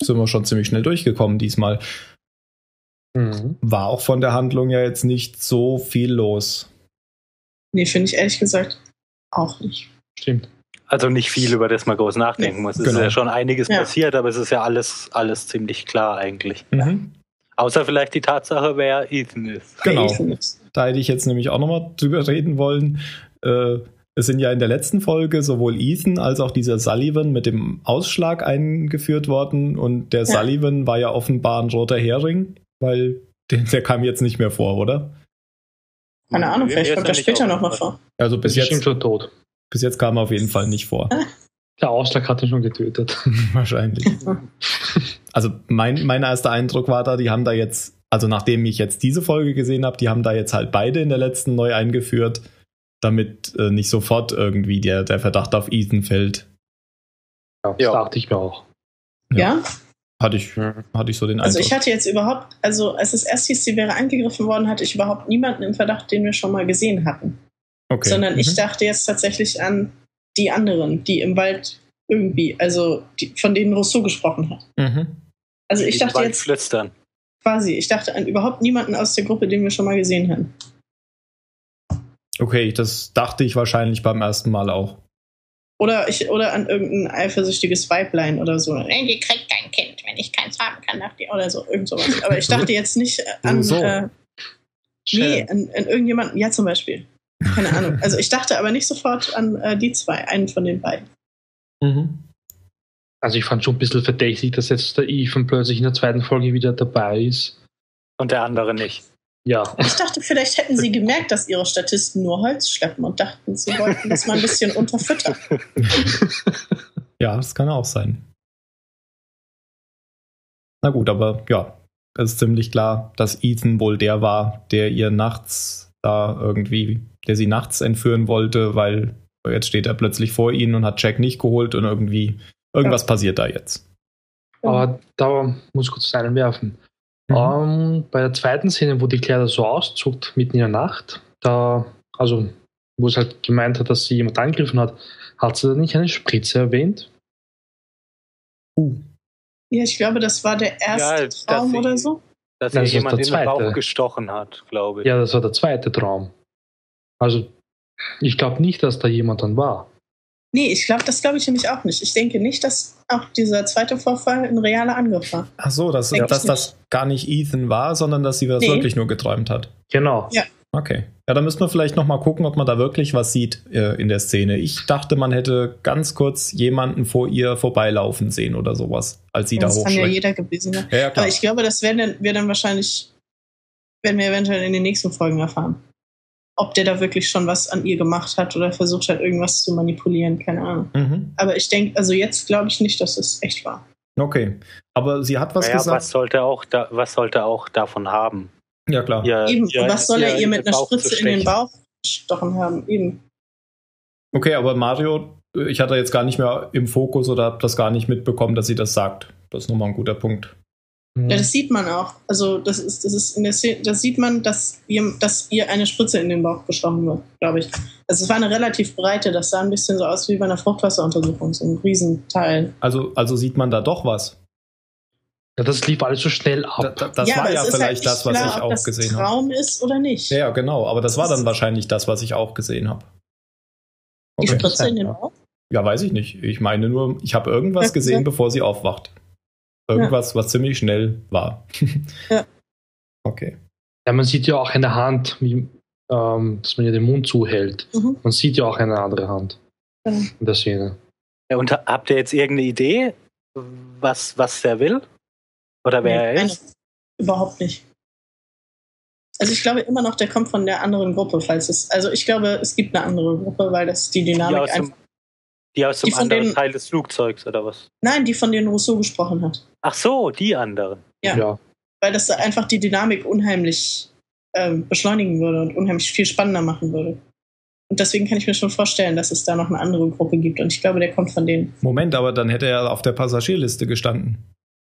Speaker 3: Sind wir schon ziemlich schnell durchgekommen diesmal. Mhm. War auch von der Handlung ja jetzt nicht so viel los.
Speaker 4: Nee, finde ich ehrlich gesagt auch nicht.
Speaker 1: Stimmt.
Speaker 2: Also nicht viel, über das man groß nachdenken muss. Es genau. ist ja schon einiges ja. passiert, aber es ist ja alles, alles ziemlich klar eigentlich. Mhm. Außer vielleicht die Tatsache, wer Ethan ist.
Speaker 3: Genau. Da hätte ich jetzt nämlich auch nochmal drüber reden wollen. Äh, es sind ja in der letzten Folge sowohl Ethan als auch dieser Sullivan mit dem Ausschlag eingeführt worden und der ja. Sullivan war ja offenbar ein roter Hering, weil der, der kam jetzt nicht mehr vor, oder?
Speaker 4: Keine Ahnung, vielleicht kommt er später nochmal vor.
Speaker 3: Also bis jetzt
Speaker 1: schon tot.
Speaker 3: Bis jetzt kam er auf jeden Fall nicht vor.
Speaker 1: Der Ausschlag hat ihn schon getötet.
Speaker 3: Wahrscheinlich. Also mein, mein erster Eindruck war da, die haben da jetzt also nachdem ich jetzt diese Folge gesehen habe, die haben da jetzt halt beide in der letzten neu eingeführt, damit äh, nicht sofort irgendwie der, der Verdacht auf Ethan fällt.
Speaker 1: Ja, das ja. dachte ich mir auch.
Speaker 4: Ja? ja?
Speaker 3: Hatte ich, hatte ich so den
Speaker 4: Eindruck. Also ich hatte jetzt überhaupt, also als es erst hieß, sie wäre angegriffen worden, hatte ich überhaupt niemanden im Verdacht, den wir schon mal gesehen hatten. Okay. Sondern mhm. ich dachte jetzt tatsächlich an die anderen, die im Wald irgendwie, also die, von denen Rousseau gesprochen hat. Mhm. Also ich die dachte jetzt.
Speaker 2: Flüstern.
Speaker 4: Quasi, ich dachte an überhaupt niemanden aus der Gruppe, den wir schon mal gesehen haben.
Speaker 3: Okay, das dachte ich wahrscheinlich beim ersten Mal auch.
Speaker 4: Oder, ich, oder an irgendein eifersüchtiges Weiblein oder so. Die kriegt kein Kind, wenn ich keins haben kann nach dir oder so, irgend sowas. Aber ich dachte jetzt nicht an. So. Äh, nee, an, an irgendjemanden, ja zum Beispiel. Keine Ahnung. Also ich dachte aber nicht sofort an äh, die zwei, einen von den beiden. Mhm.
Speaker 1: Also ich fand schon ein bisschen verdächtig, dass jetzt der Ethan plötzlich in der zweiten Folge wieder dabei ist.
Speaker 2: Und der andere nicht.
Speaker 1: Ja.
Speaker 4: Ich dachte, vielleicht hätten sie gemerkt, dass ihre Statisten nur Holz schleppen und dachten, sie wollten das mal ein bisschen unterfüttern.
Speaker 3: ja, das kann auch sein. Na gut, aber ja, es ist ziemlich klar, dass Ethan wohl der war, der ihr nachts da irgendwie, der sie nachts entführen wollte, weil jetzt steht er plötzlich vor ihnen und hat Jack nicht geholt und irgendwie irgendwas ja. passiert da jetzt.
Speaker 1: Aber da muss ich kurz einen werfen. Mhm. Um, ähm, bei der zweiten Szene, wo die Claire so auszuckt, mitten in der Nacht, da, also wo es halt gemeint hat, dass sie jemand angegriffen hat, hat sie da nicht eine Spritze erwähnt?
Speaker 4: Uh. Ja, ich glaube, das war der erste ja, Traum oder so.
Speaker 2: Dass sie jemand in den Bauch gestochen hat, glaube ich.
Speaker 1: Ja, das war der zweite Traum. Also, ich glaube nicht, dass da jemand dann war.
Speaker 4: Nee, ich glaube, das glaube ich nämlich auch nicht. Ich denke nicht, dass auch dieser zweite Vorfall ein realer Angriff war.
Speaker 3: Ach so, dass, dass das gar nicht Ethan war, sondern dass sie das nee. wirklich nur geträumt hat.
Speaker 1: Genau.
Speaker 4: Ja.
Speaker 3: Okay. Ja, dann müssen wir vielleicht noch mal gucken, ob man da wirklich was sieht äh, in der Szene. Ich dachte, man hätte ganz kurz jemanden vor ihr vorbeilaufen sehen oder sowas, als sie das da hochschreckt. Das
Speaker 4: kann ja jeder gewesen sein. Ja, ja, Aber ich glaube, das werden wir dann wahrscheinlich, werden wir eventuell in den nächsten Folgen erfahren ob der da wirklich schon was an ihr gemacht hat oder versucht hat, irgendwas zu manipulieren, keine Ahnung. Mhm. Aber ich denke, also jetzt glaube ich nicht, dass es echt war.
Speaker 3: Okay, aber sie hat was naja, gesagt.
Speaker 2: Was sollte auch, da, was sollte auch davon haben?
Speaker 3: Ja klar.
Speaker 4: Ja, Eben. Ja, was soll er ihr mit einer Spritze in den Bauch gestochen haben? Eben.
Speaker 3: Okay, aber Mario, ich hatte jetzt gar nicht mehr im Fokus oder habe das gar nicht mitbekommen, dass sie das sagt. Das ist nochmal ein guter Punkt.
Speaker 4: Ja, das sieht man auch. Also das ist, das ist in der Szene, das sieht man, dass ihr, dass ihr eine Spritze in den Bauch gestochen wird, glaube ich. Also es war eine relativ breite, das sah ein bisschen so aus wie bei einer Fruchtwasseruntersuchung, so ein Riesenteil.
Speaker 3: Also, also sieht man da doch was.
Speaker 1: Ja, das lief alles so schnell ab.
Speaker 3: Da, da, das ja, war ja vielleicht halt das, was klar, ich auch gesehen habe.
Speaker 4: Traum ist oder nicht.
Speaker 3: Ja, genau. Aber das, das war dann wahrscheinlich das, was ich auch gesehen habe.
Speaker 4: Okay. Die Spritze in den Bauch?
Speaker 3: Ja, weiß ich nicht. Ich meine nur, ich habe irgendwas gesehen, bevor sie aufwacht. Irgendwas, ja. was ziemlich schnell war.
Speaker 4: ja.
Speaker 3: Okay.
Speaker 1: Ja, man sieht ja auch eine Hand, wie, ähm, dass man ja den Mund zuhält. Mhm. Man sieht ja auch eine andere Hand ja. in der Szene.
Speaker 2: Ja, und habt ihr jetzt irgendeine Idee, was, was der will? Oder wer nee, er ist?
Speaker 4: Überhaupt nicht. Also ich glaube immer noch, der kommt von der anderen Gruppe, falls es. Also ich glaube, es gibt eine andere Gruppe, weil das die Dynamik
Speaker 2: die einfach. Die aus dem die anderen den, Teil des Flugzeugs oder was?
Speaker 4: Nein, die von denen Rousseau gesprochen hat.
Speaker 2: Ach so, die anderen.
Speaker 4: Ja. ja. Weil das einfach die Dynamik unheimlich ähm, beschleunigen würde und unheimlich viel spannender machen würde. Und deswegen kann ich mir schon vorstellen, dass es da noch eine andere Gruppe gibt. Und ich glaube, der kommt von denen.
Speaker 3: Moment, aber dann hätte er auf der Passagierliste gestanden.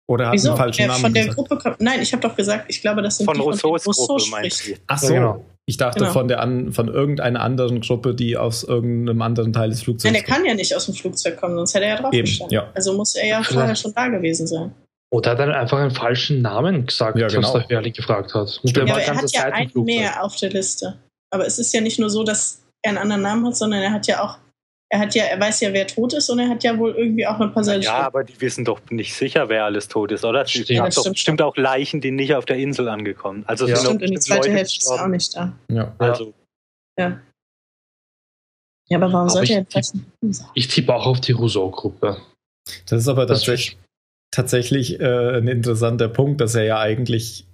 Speaker 3: Oder hat Wieso? einen falschen
Speaker 4: Namen
Speaker 3: von
Speaker 4: der gesagt? Gruppe kommt, Nein, ich habe doch gesagt, ich glaube, das sind
Speaker 2: von
Speaker 4: die,
Speaker 2: Rousseaus
Speaker 4: von
Speaker 2: Rousseau Gruppe, spricht.
Speaker 3: Ach so, ja, genau. Ich dachte genau. von, der an, von irgendeiner anderen Gruppe, die aus irgendeinem anderen Teil des Flugzeugs
Speaker 4: Nein, der kann ja nicht aus dem Flugzeug kommen, sonst hätte er ja drauf gestanden. Ja. Also muss er ja vorher schon da gewesen sein.
Speaker 1: Oder hat er einfach einen falschen Namen gesagt, ja, genau. was der Hörli gefragt hat.
Speaker 4: Und der ja, war er hat ja einen mehr auf der Liste. Aber es ist ja nicht nur so, dass er einen anderen Namen hat, sondern er hat ja auch er hat ja, er weiß ja, wer tot ist und er hat ja wohl irgendwie auch eine Passagier.
Speaker 2: Ja, aber die wissen doch nicht sicher, wer alles tot ist, oder? Es gibt ja, doch bestimmt auch Leichen, die nicht auf der Insel angekommen. Also
Speaker 4: ja. stimmt, und die zweite Hälfte ist auch nicht da.
Speaker 3: Ja.
Speaker 2: Also.
Speaker 4: Ja. Ja, aber warum aber sollte er
Speaker 1: jetzt Ich, ich tippe auch auf die Rousseau-Gruppe.
Speaker 3: Das ist aber das tatsächlich, tatsächlich äh, ein interessanter Punkt, dass er ja eigentlich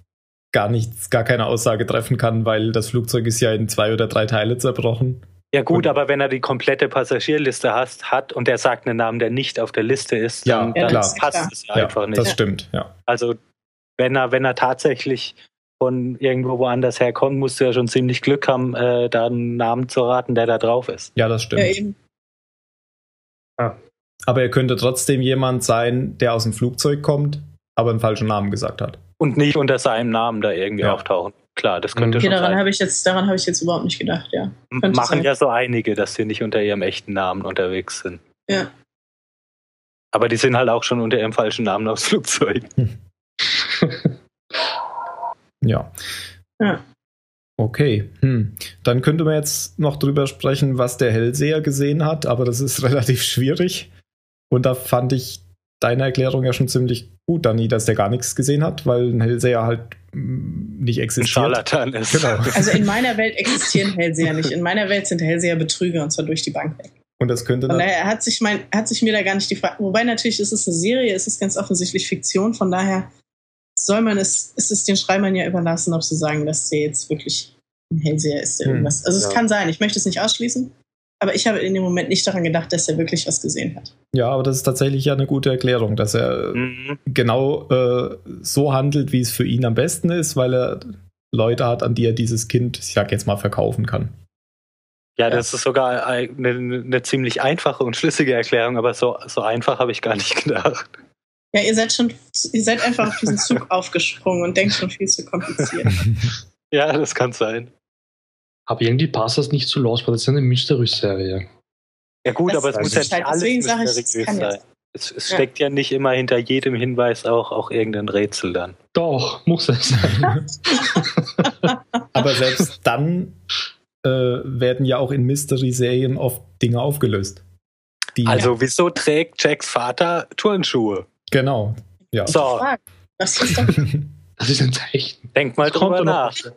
Speaker 3: gar nichts, gar keine Aussage treffen kann, weil das Flugzeug ist ja in zwei oder drei Teile zerbrochen.
Speaker 2: Ja gut, aber wenn er die komplette Passagierliste hast, hat und er sagt einen Namen, der nicht auf der Liste ist,
Speaker 3: ja,
Speaker 2: dann,
Speaker 3: dann
Speaker 2: passt es
Speaker 3: ja,
Speaker 2: einfach nicht.
Speaker 3: Das stimmt, ja.
Speaker 2: Also wenn er, wenn er tatsächlich von irgendwo woanders herkommt, musst du ja schon ziemlich Glück haben, äh, da einen Namen zu raten, der da drauf ist.
Speaker 3: Ja, das stimmt. Ja, eben. Ah. Aber er könnte trotzdem jemand sein, der aus dem Flugzeug kommt, aber einen falschen Namen gesagt hat.
Speaker 2: Und nicht unter seinem Namen da irgendwie ja. auftauchen. Klar, das könnte okay,
Speaker 4: schon daran habe ich jetzt daran habe ich jetzt überhaupt nicht gedacht, ja.
Speaker 2: Könnte Machen sein. ja so einige, dass sie nicht unter ihrem echten Namen unterwegs sind.
Speaker 4: Ja.
Speaker 2: Aber die sind halt auch schon unter ihrem falschen Namen aufs Flugzeug.
Speaker 3: ja.
Speaker 4: Ja.
Speaker 3: Okay, hm. dann könnte man jetzt noch drüber sprechen, was der Hellseher gesehen hat, aber das ist relativ schwierig. Und da fand ich deine Erklärung ja schon ziemlich gut, Dani, dass der gar nichts gesehen hat, weil ein Hellseher halt mm, nicht existiert. Ein
Speaker 2: Scharlatan ist.
Speaker 4: Genau. Also in meiner Welt existieren Hellseher nicht. In meiner Welt sind Hellseher Betrüger und zwar durch die Bank weg.
Speaker 3: Und das könnte
Speaker 4: dann. Daher hat sich mein, hat sich mir da gar nicht die Frage. Wobei natürlich ist es eine Serie, ist es ganz offensichtlich Fiktion, von daher soll man es, ist es den Schreibern ja überlassen, ob sie sagen, dass der jetzt wirklich ein Hellseher ist. Hm, irgendwas. Also ja. es kann sein, ich möchte es nicht ausschließen, aber ich habe in dem Moment nicht daran gedacht, dass er wirklich was gesehen hat.
Speaker 3: Ja, aber das ist tatsächlich ja eine gute Erklärung, dass er mhm. genau äh, so handelt, wie es für ihn am besten ist, weil er Leute hat, an die er dieses Kind, ich sag jetzt mal, verkaufen kann.
Speaker 2: Ja, das ist sogar eine, eine, ziemlich einfache und schlüssige Erklärung, aber so, so einfach habe ich gar nicht gedacht.
Speaker 4: Ja, ihr seid schon, ihr seid einfach auf diesen Zug aufgesprungen und denkt schon viel zu kompliziert.
Speaker 2: ja, das kann sein.
Speaker 1: Aber irgendwie passt das nicht zu Lost, weil das ist eine Mysterious-Serie.
Speaker 2: Ja gut, das aber es muss ja nicht halt alles mysteriös sein. Es, es ja. steckt ja nicht immer hinter jedem Hinweis auch, auch irgendein Rätsel dann.
Speaker 1: Doch, muss es sein.
Speaker 3: aber selbst dann äh, werden ja auch in Mystery-Serien oft Dinge aufgelöst.
Speaker 2: also ja. wieso trägt Jacks Vater Turnschuhe?
Speaker 3: Genau. Ja. So.
Speaker 4: Das ist, doch
Speaker 1: das ist ein Zeichen.
Speaker 2: Denk mal drüber nach.
Speaker 1: Es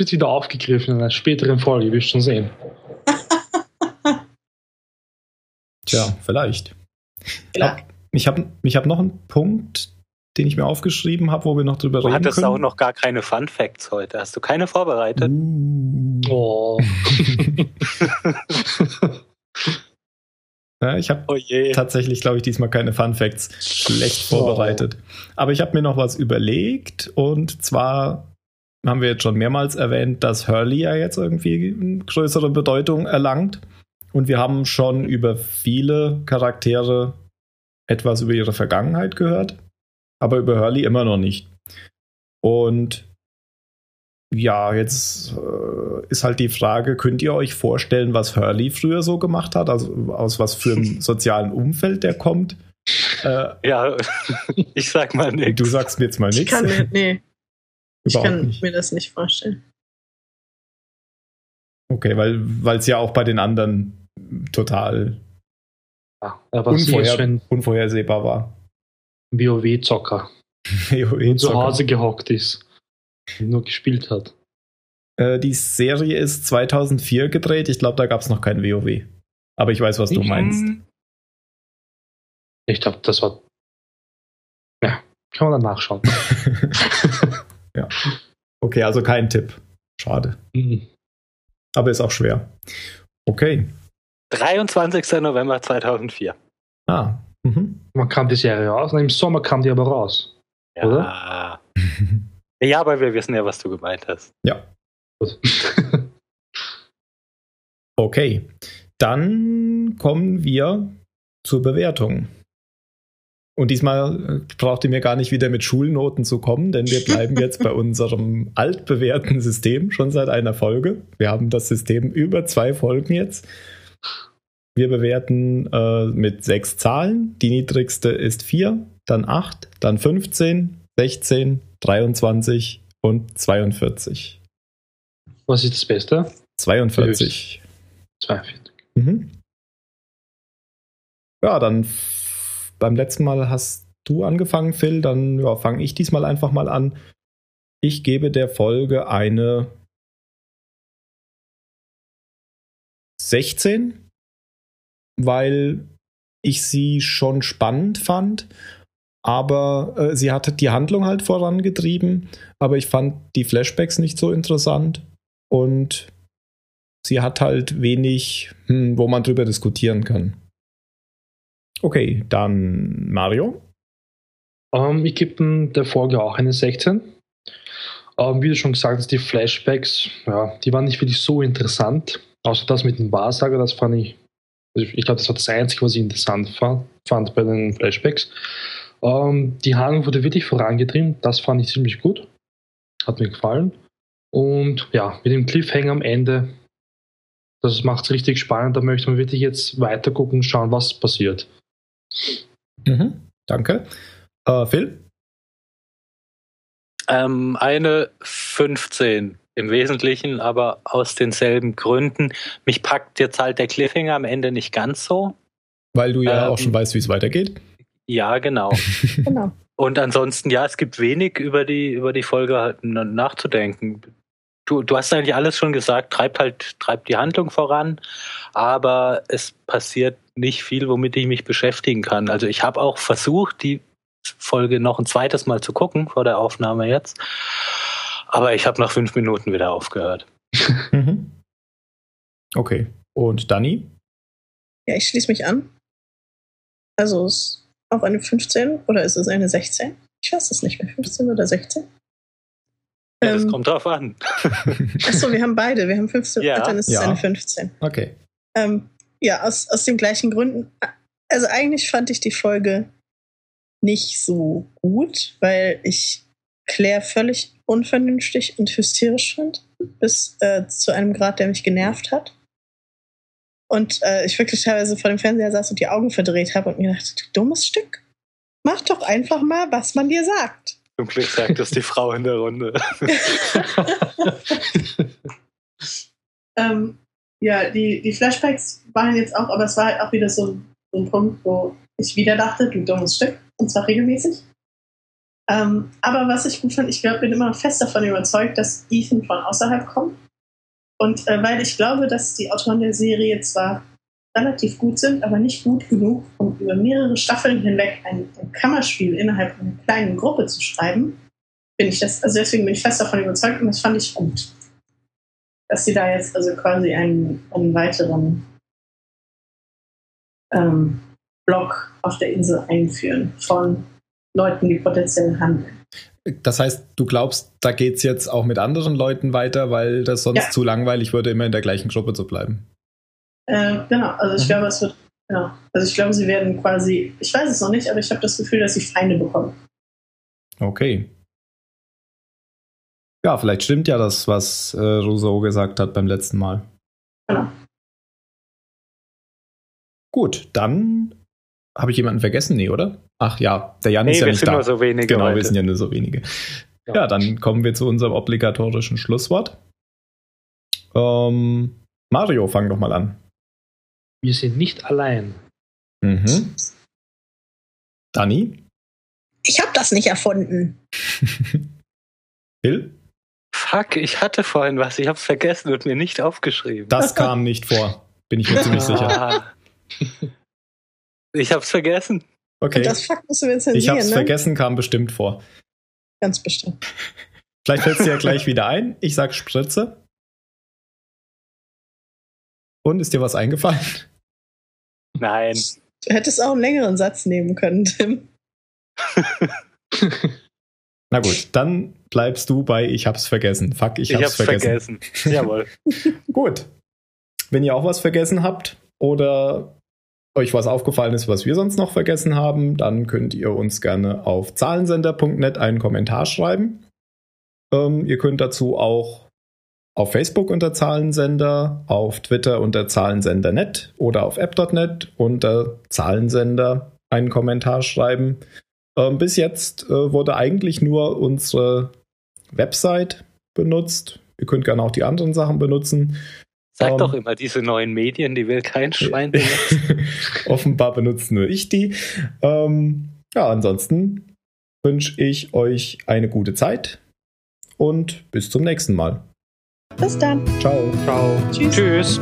Speaker 1: wird wieder aufgegriffen in einer späteren Folge, wirst schon sehen.
Speaker 3: Tja, vielleicht. Ja. Ich habe ich hab noch einen Punkt, den ich mir aufgeschrieben habe, wo wir noch drüber
Speaker 2: du
Speaker 3: reden
Speaker 2: hattest auch noch gar keine Fun Facts heute. Hast du keine vorbereitet?
Speaker 3: Uh. Oh. ja, ich habe oh tatsächlich, glaube ich, diesmal keine Fun Facts schlecht vorbereitet. Oh. Aber ich habe mir noch was überlegt und zwar haben wir jetzt schon mehrmals erwähnt, dass Hurley ja jetzt irgendwie größere Bedeutung erlangt. Und wir haben schon über viele Charaktere etwas über ihre Vergangenheit gehört aber über Hurley immer noch nicht. Und ja, jetzt äh, ist halt die Frage, könnt ihr euch vorstellen, was Hurley früher so gemacht hat? Also aus was für einem sozialen Umfeld der kommt?
Speaker 2: Äh, ja, ich sag mal nichts.
Speaker 3: Du sagst mir jetzt mal nichts.
Speaker 4: Ich kann mir, nee. Ich kann nicht. mir das nicht vorstellen.
Speaker 3: Okay, weil es ja auch bei den anderen total ja, unvorher unvorhersehbar war.
Speaker 1: WoW-Zocker. WoW zu Hause gehockt ist und nur gespielt hat.
Speaker 3: Äh, die Serie ist 2004 gedreht. Ich glaube, da gab es noch kein WoW. Aber ich weiß, was ich, du meinst.
Speaker 1: Ich glaube, das war. Ja, kann man dann nachschauen.
Speaker 3: ja. Okay, also kein Tipp. Schade. Mhm. Aber ist auch schwer. Okay.
Speaker 2: 23. November 2004.
Speaker 3: Ah,
Speaker 1: Mhm. Man kam die Serie raus, im Sommer kam die aber raus.
Speaker 2: Ja. Oder? ja, aber wir wissen ja, was du gemeint hast.
Speaker 3: Ja. okay. Dann kommen wir zur Bewertung. Und diesmal äh, braucht ihr mir gar nicht wieder mit Schulnoten zu kommen, denn wir bleiben jetzt bei unserem altbewährten System schon seit einer Folge. Wir haben das System über zwei Folgen jetzt. Wir bewerten äh, mit sechs Zahlen. Die niedrigste ist 4, dann 8, dann 15, 16, 23 und 42.
Speaker 1: Was ist das Beste?
Speaker 3: 42.
Speaker 1: 42.
Speaker 3: Mhm. Ja, dann beim letzten Mal hast du angefangen, Phil. Dann ja, fange ich diesmal einfach mal an. Ich gebe der Folge eine 16 weil ich sie schon spannend fand, aber äh, sie hatte die Handlung halt vorangetrieben, aber ich fand die Flashbacks nicht so interessant und sie hat halt wenig, hm, wo man drüber diskutieren kann. Okay, dann Mario.
Speaker 1: Ähm, ich gebe der Folge auch eine 16. Ähm, wie du schon gesagt hast, die Flashbacks, ja, die waren nicht wirklich so interessant. Außer das mit dem Wahrsager, das fand ich, also ich glaube, das war das Einzige, was ich interessant fand bei den Flashbacks. Ähm, die Handlung wurde wirklich vorangetrieben, das fand ich ziemlich gut. Hat mir gefallen. Und ja, mit dem Cliffhanger am Ende, das macht es richtig spannend. Da möchte man wirklich jetzt weiter gucken und schauen, was passiert.
Speaker 3: Mhm, danke. Äh, Phil?
Speaker 2: Ähm, eine 15 im Wesentlichen, aber aus denselben Gründen. Mich packt jetzt halt der Cliffhanger am Ende nicht ganz so.
Speaker 3: Weil du ja ähm, auch schon weißt, wie es weitergeht.
Speaker 2: Ja, genau. genau. Und ansonsten, ja, es gibt wenig über die, über die Folge halt nachzudenken. Du, du hast eigentlich alles schon gesagt, treibt halt, treibt die Handlung voran, aber es passiert nicht viel, womit ich mich beschäftigen kann. Also ich habe auch versucht, die Folge noch ein zweites Mal zu gucken vor der Aufnahme jetzt. Aber ich habe nach fünf Minuten wieder aufgehört.
Speaker 3: Mhm. okay. Und Dani?
Speaker 4: Ja, ich schließe mich an. Also es ist auch eine 15 oder ist es eine 16? Ich weiß es nicht mehr, 15 oder 16?
Speaker 2: Ja, das ähm, kommt drauf an.
Speaker 4: Achso, wir haben beide. Wir haben 15, ja. dann ist es ja. eine 15.
Speaker 3: Okay.
Speaker 4: Ähm, ja, aus, aus den gleichen Gründen. Also eigentlich fand ich die Folge nicht so gut, weil ich Claire völlig unvernünftig und hysterisch fand, bis äh, zu einem Grad, der mich genervt hat. Und äh, ich wirklich teilweise vor dem Fernseher saß und die Augen verdreht habe und mir dachte, du dummes Stück, mach doch einfach mal, was man dir sagt.
Speaker 2: Zum Glück sagt das die Frau in der Runde.
Speaker 4: ähm, ja, die, die Flashbacks waren jetzt auch, aber es war halt auch wieder so, so ein Punkt, wo ich wieder dachte, du dummes Stück, und zwar regelmäßig. Ähm, aber was ich gut fand, ich glaub, bin immer fest davon überzeugt, dass Ethan von außerhalb kommt. Und äh, weil ich glaube, dass die Autoren der Serie zwar relativ gut sind, aber nicht gut genug, um über mehrere Staffeln hinweg ein, ein Kammerspiel innerhalb einer kleinen Gruppe zu schreiben, bin ich das, also deswegen bin ich fest davon überzeugt und das fand ich gut. Dass sie da jetzt also quasi einen, einen weiteren ähm, Block auf der Insel einführen von Leuten, die potenziell handeln.
Speaker 3: Das heißt, du glaubst, da geht es jetzt auch mit anderen Leuten weiter, weil das sonst ja. zu langweilig würde, immer in der gleichen Gruppe zu bleiben.
Speaker 4: Äh, genau, also ich mhm. glaube, es wird, genau. Also ich glaube, sie werden quasi, ich weiß es noch nicht, aber ich habe das Gefühl, dass sie Feinde bekommen.
Speaker 3: Okay. Ja, vielleicht stimmt ja das, was äh, Rousseau gesagt hat beim letzten Mal. Genau. Gut, dann habe ich jemanden vergessen? Nee, oder? Ach ja, der Jan nee, ist ja nicht da.
Speaker 2: Nur so wenige
Speaker 3: genau, heute. wir sind ja nur so wenige. Ja. ja. dann kommen wir zu unserem obligatorischen Schlusswort. Ähm, Mario, fang doch mal an.
Speaker 1: Wir sind nicht allein.
Speaker 3: Mhm. Dani?
Speaker 4: Ich habe das nicht erfunden.
Speaker 3: Hill?
Speaker 2: Fuck, ich hatte vorhin was, ich hab's vergessen und mir nicht aufgeschrieben.
Speaker 3: Das kam nicht vor, bin ich mir ziemlich sicher.
Speaker 2: Ich hab's vergessen.
Speaker 3: Okay. Und
Speaker 4: das Fakt müssen wir zensieren,
Speaker 3: Ich hab's
Speaker 4: ne?
Speaker 3: vergessen, kam bestimmt vor.
Speaker 4: Ganz bestimmt.
Speaker 3: Vielleicht fällt es dir ja gleich wieder ein. Ich sag Spritze. Und ist dir was eingefallen?
Speaker 2: Nein.
Speaker 4: Du hättest auch einen längeren Satz nehmen können, Tim.
Speaker 3: Na gut, dann bleibst du bei Ich hab's vergessen. Fuck, ich hab's, ich hab's vergessen.
Speaker 2: vergessen. Jawohl.
Speaker 3: gut. Wenn ihr auch was vergessen habt oder euch was aufgefallen ist, was wir sonst noch vergessen haben, dann könnt ihr uns gerne auf zahlensender.net einen Kommentar schreiben. Ähm, ihr könnt dazu auch auf Facebook unter Zahlensender, auf Twitter unter Zahlensender.net oder auf app.net unter Zahlensender einen Kommentar schreiben. Ähm, bis jetzt äh, wurde eigentlich nur unsere Website benutzt. Ihr könnt gerne auch die anderen Sachen benutzen.
Speaker 2: Sag um, doch immer, diese neuen Medien, die will kein Schwein benutzen.
Speaker 3: Offenbar benutze nur ich die. Ähm, ja, ansonsten wünsche ich euch eine gute Zeit und bis zum nächsten Mal.
Speaker 4: Bis dann.
Speaker 3: Ciao.
Speaker 2: Ciao. Tschüss. Tschüss.